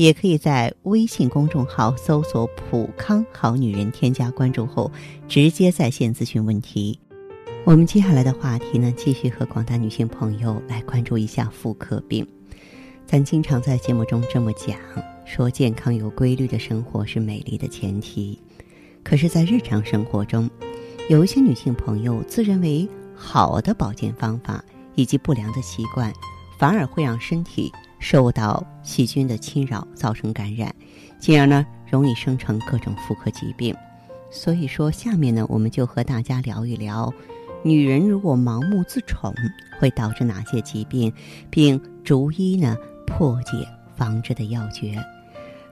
也可以在微信公众号搜索“普康好女人”，添加关注后直接在线咨询问题。我们接下来的话题呢，继续和广大女性朋友来关注一下妇科病。咱经常在节目中这么讲，说健康有规律的生活是美丽的前提。可是，在日常生活中，有一些女性朋友自认为好的保健方法以及不良的习惯，反而会让身体受到细菌的侵扰，造成感染，进而呢，容易生成各种妇科疾病。所以说，下面呢，我们就和大家聊一聊。女人如果盲目自宠，会导致哪些疾病，并逐一呢破解防治的要诀？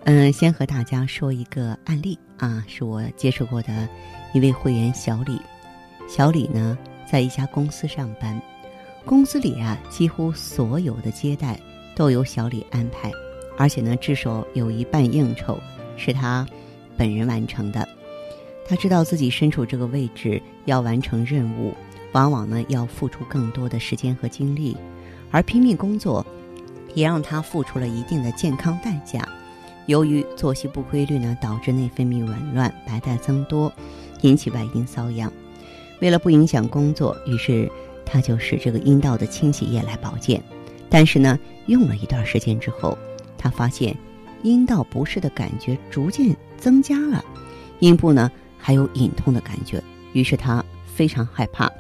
嗯，先和大家说一个案例啊，是我接触过的一位会员小李。小李呢在一家公司上班，公司里啊几乎所有的接待都由小李安排，而且呢至少有一半应酬是他本人完成的。他知道自己身处这个位置要完成任务，往往呢要付出更多的时间和精力，而拼命工作，也让他付出了一定的健康代价。由于作息不规律呢，导致内分泌紊乱、白带增多，引起外阴瘙痒。为了不影响工作，于是他就使这个阴道的清洗液来保健。但是呢，用了一段时间之后，他发现阴道不适的感觉逐渐增加了，阴部呢。还有隐痛的感觉，于是他非常害怕。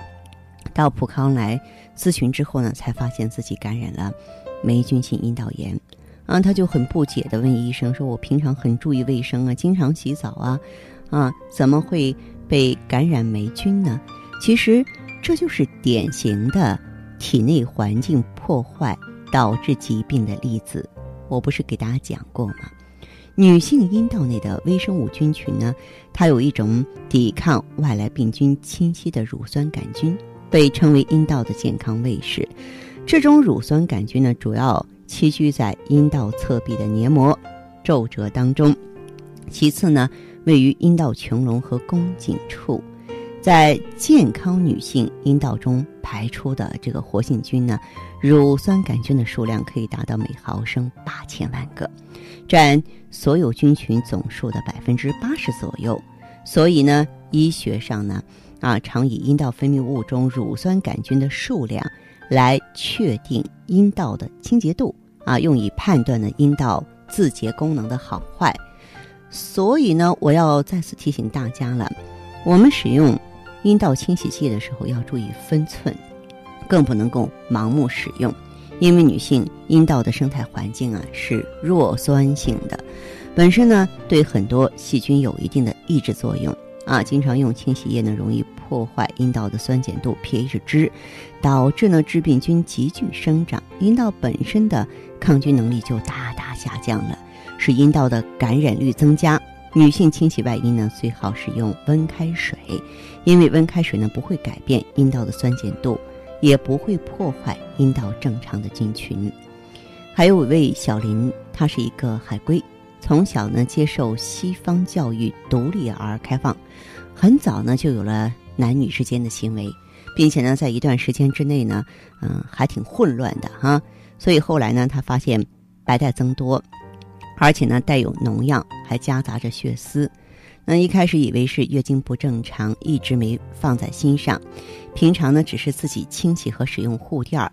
到普康来咨询之后呢，才发现自己感染了霉菌性阴道炎。啊，他就很不解的问医生说：“我平常很注意卫生啊，经常洗澡啊，啊，怎么会被感染霉菌呢？”其实这就是典型的体内环境破坏导致疾病的例子。我不是给大家讲过吗？女性阴道内的微生物菌群呢，它有一种抵抗外来病菌侵袭的乳酸杆菌，被称为阴道的健康卫士。这种乳酸杆菌呢，主要栖居在阴道侧壁的黏膜皱褶当中，其次呢，位于阴道穹隆和宫颈处。在健康女性阴道中排出的这个活性菌呢，乳酸杆菌的数量可以达到每毫升八千万个。占所有菌群总数的百分之八十左右，所以呢，医学上呢，啊，常以阴道分泌物中乳酸杆菌的数量来确定阴道的清洁度，啊，用以判断呢阴道自洁功能的好坏。所以呢，我要再次提醒大家了，我们使用阴道清洗剂的时候要注意分寸，更不能够盲目使用。因为女性阴道的生态环境啊是弱酸性的，本身呢对很多细菌有一定的抑制作用啊。经常用清洗液呢，容易破坏阴道的酸碱度 pH 值，导致呢致病菌急剧生长，阴道本身的抗菌能力就大大下降了，使阴道的感染率增加。女性清洗外阴呢，最好使用温开水，因为温开水呢不会改变阴道的酸碱度。也不会破坏阴道正常的菌群。还有一位小林，他是一个海归，从小呢接受西方教育，独立而开放，很早呢就有了男女之间的行为，并且呢在一段时间之内呢，嗯，还挺混乱的哈。所以后来呢，他发现白带增多，而且呢带有脓样，还夹杂着血丝。那一开始以为是月经不正常，一直没放在心上。平常呢，只是自己清洗和使用护垫儿，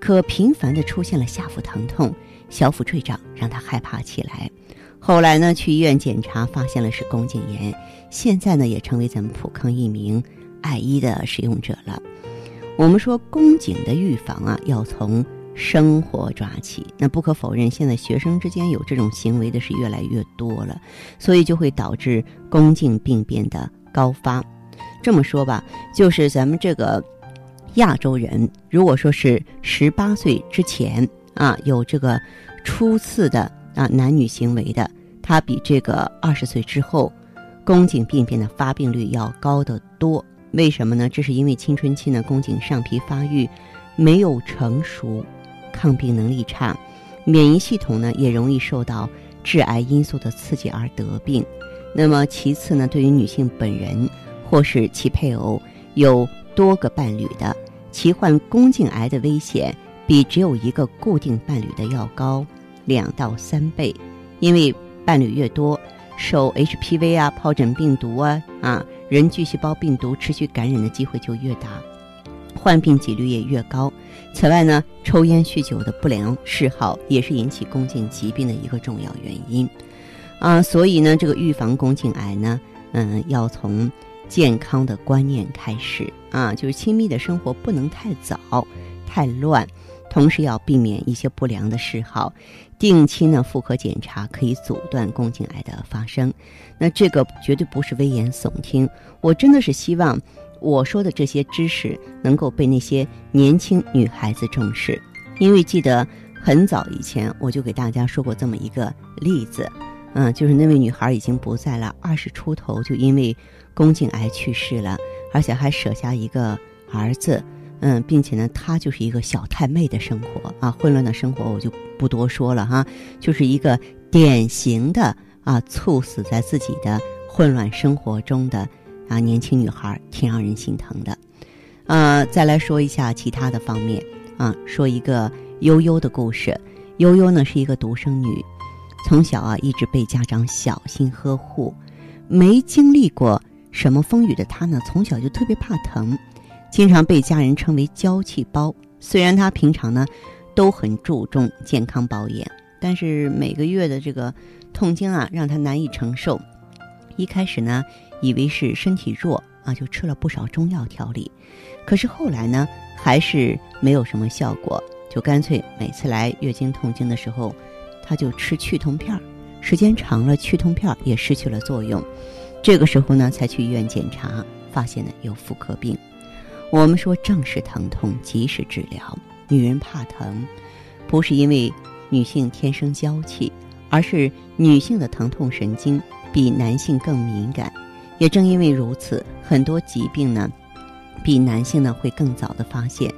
可频繁的出现了下腹疼痛、小腹坠胀，让他害怕起来。后来呢，去医院检查，发现了是宫颈炎。现在呢，也成为咱们普康一名爱医的使用者了。我们说宫颈的预防啊，要从。生活抓起，那不可否认，现在学生之间有这种行为的是越来越多了，所以就会导致宫颈病变的高发。这么说吧，就是咱们这个亚洲人，如果说是十八岁之前啊有这个初次的啊男女行为的，他比这个二十岁之后宫颈病变的发病率要高得多。为什么呢？这是因为青春期呢宫颈上皮发育没有成熟，抗病能力差，免疫系统呢也容易受到致癌因素的刺激而得病。那么其次呢，对于女性本人或是其配偶有多个伴侣的，其患宫颈癌的危险比只有一个固定伴侣的要高两到三倍，因为伴侣越多。受 HPV 啊、疱疹病毒啊、啊人巨细胞病毒持续感染的机会就越大，患病几率也越高。此外呢，抽烟酗酒的不良嗜好也是引起宫颈疾病的一个重要原因。啊，所以呢，这个预防宫颈癌呢，嗯，要从健康的观念开始啊，就是亲密的生活不能太早、太乱。同时要避免一些不良的嗜好，定期呢妇科检查可以阻断宫颈癌的发生。那这个绝对不是危言耸听，我真的是希望我说的这些知识能够被那些年轻女孩子重视。因为记得很早以前我就给大家说过这么一个例子，嗯，就是那位女孩已经不在了，二十出头就因为宫颈癌去世了，而且还舍下一个儿子。嗯，并且呢，她就是一个小太妹的生活啊，混乱的生活我就不多说了哈，就是一个典型的啊，猝死在自己的混乱生活中的啊年轻女孩，挺让人心疼的。呃，再来说一下其他的方面啊，说一个悠悠的故事。悠悠呢是一个独生女，从小啊一直被家长小心呵护，没经历过什么风雨的她呢，从小就特别怕疼。经常被家人称为“娇气包”。虽然她平常呢都很注重健康保养，但是每个月的这个痛经啊，让她难以承受。一开始呢，以为是身体弱啊，就吃了不少中药调理。可是后来呢，还是没有什么效果，就干脆每次来月经痛经的时候，她就吃去痛片儿。时间长了，去痛片儿也失去了作用。这个时候呢，才去医院检查，发现呢有妇科病。我们说正视疼痛，及时治疗。女人怕疼，不是因为女性天生娇气，而是女性的疼痛神经比男性更敏感。也正因为如此，很多疾病呢，比男性呢会更早的发现。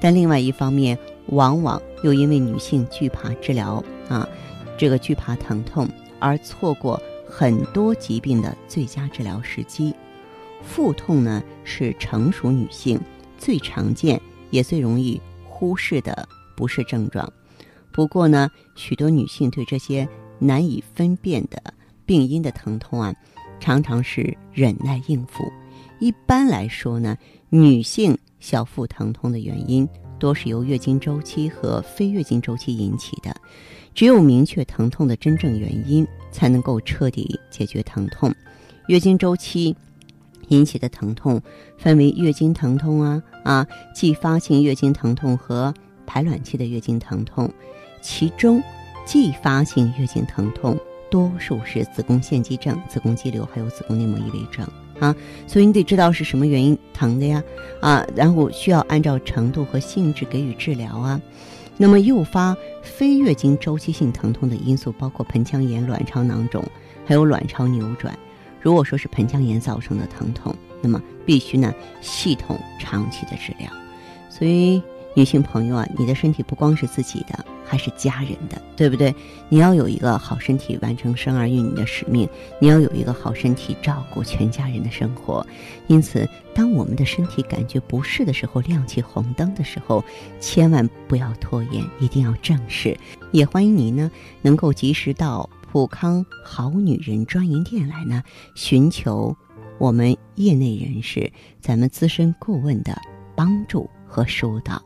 但另外一方面，往往又因为女性惧怕治疗啊，这个惧怕疼痛，而错过很多疾病的最佳治疗时机。腹痛呢，是成熟女性最常见也最容易忽视的不适症状。不过呢，许多女性对这些难以分辨的病因的疼痛啊，常常是忍耐应付。一般来说呢，女性小腹疼痛的原因多是由月经周期和非月经周期引起的。只有明确疼痛的真正原因，才能够彻底解决疼痛。月经周期。引起的疼痛分为月经疼痛啊啊，继发性月经疼痛和排卵期的月经疼痛，其中继发性月经疼痛多数是子宫腺肌症、子宫肌瘤还有子宫内膜异位症啊，所以你得知道是什么原因疼的呀啊，然后需要按照程度和性质给予治疗啊。那么诱发非月经周期性疼痛的因素包括盆腔炎、卵巢囊肿，还有卵巢扭转。如果说是盆腔炎造成的疼痛，那么必须呢系统长期的治疗。所以女性朋友啊，你的身体不光是自己的，还是家人的，对不对？你要有一个好身体，完成生儿育女的使命；你要有一个好身体，照顾全家人的生活。因此，当我们的身体感觉不适的时候，亮起红灯的时候，千万不要拖延，一定要正视。也欢迎您呢，能够及时到。普康好女人专营店来呢，寻求我们业内人士、咱们资深顾问的帮助和疏导。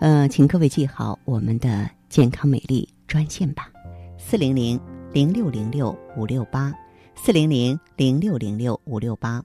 呃，请各位记好我们的健康美丽专线吧：四零零零六零六五六八，四零零零六零六五六八。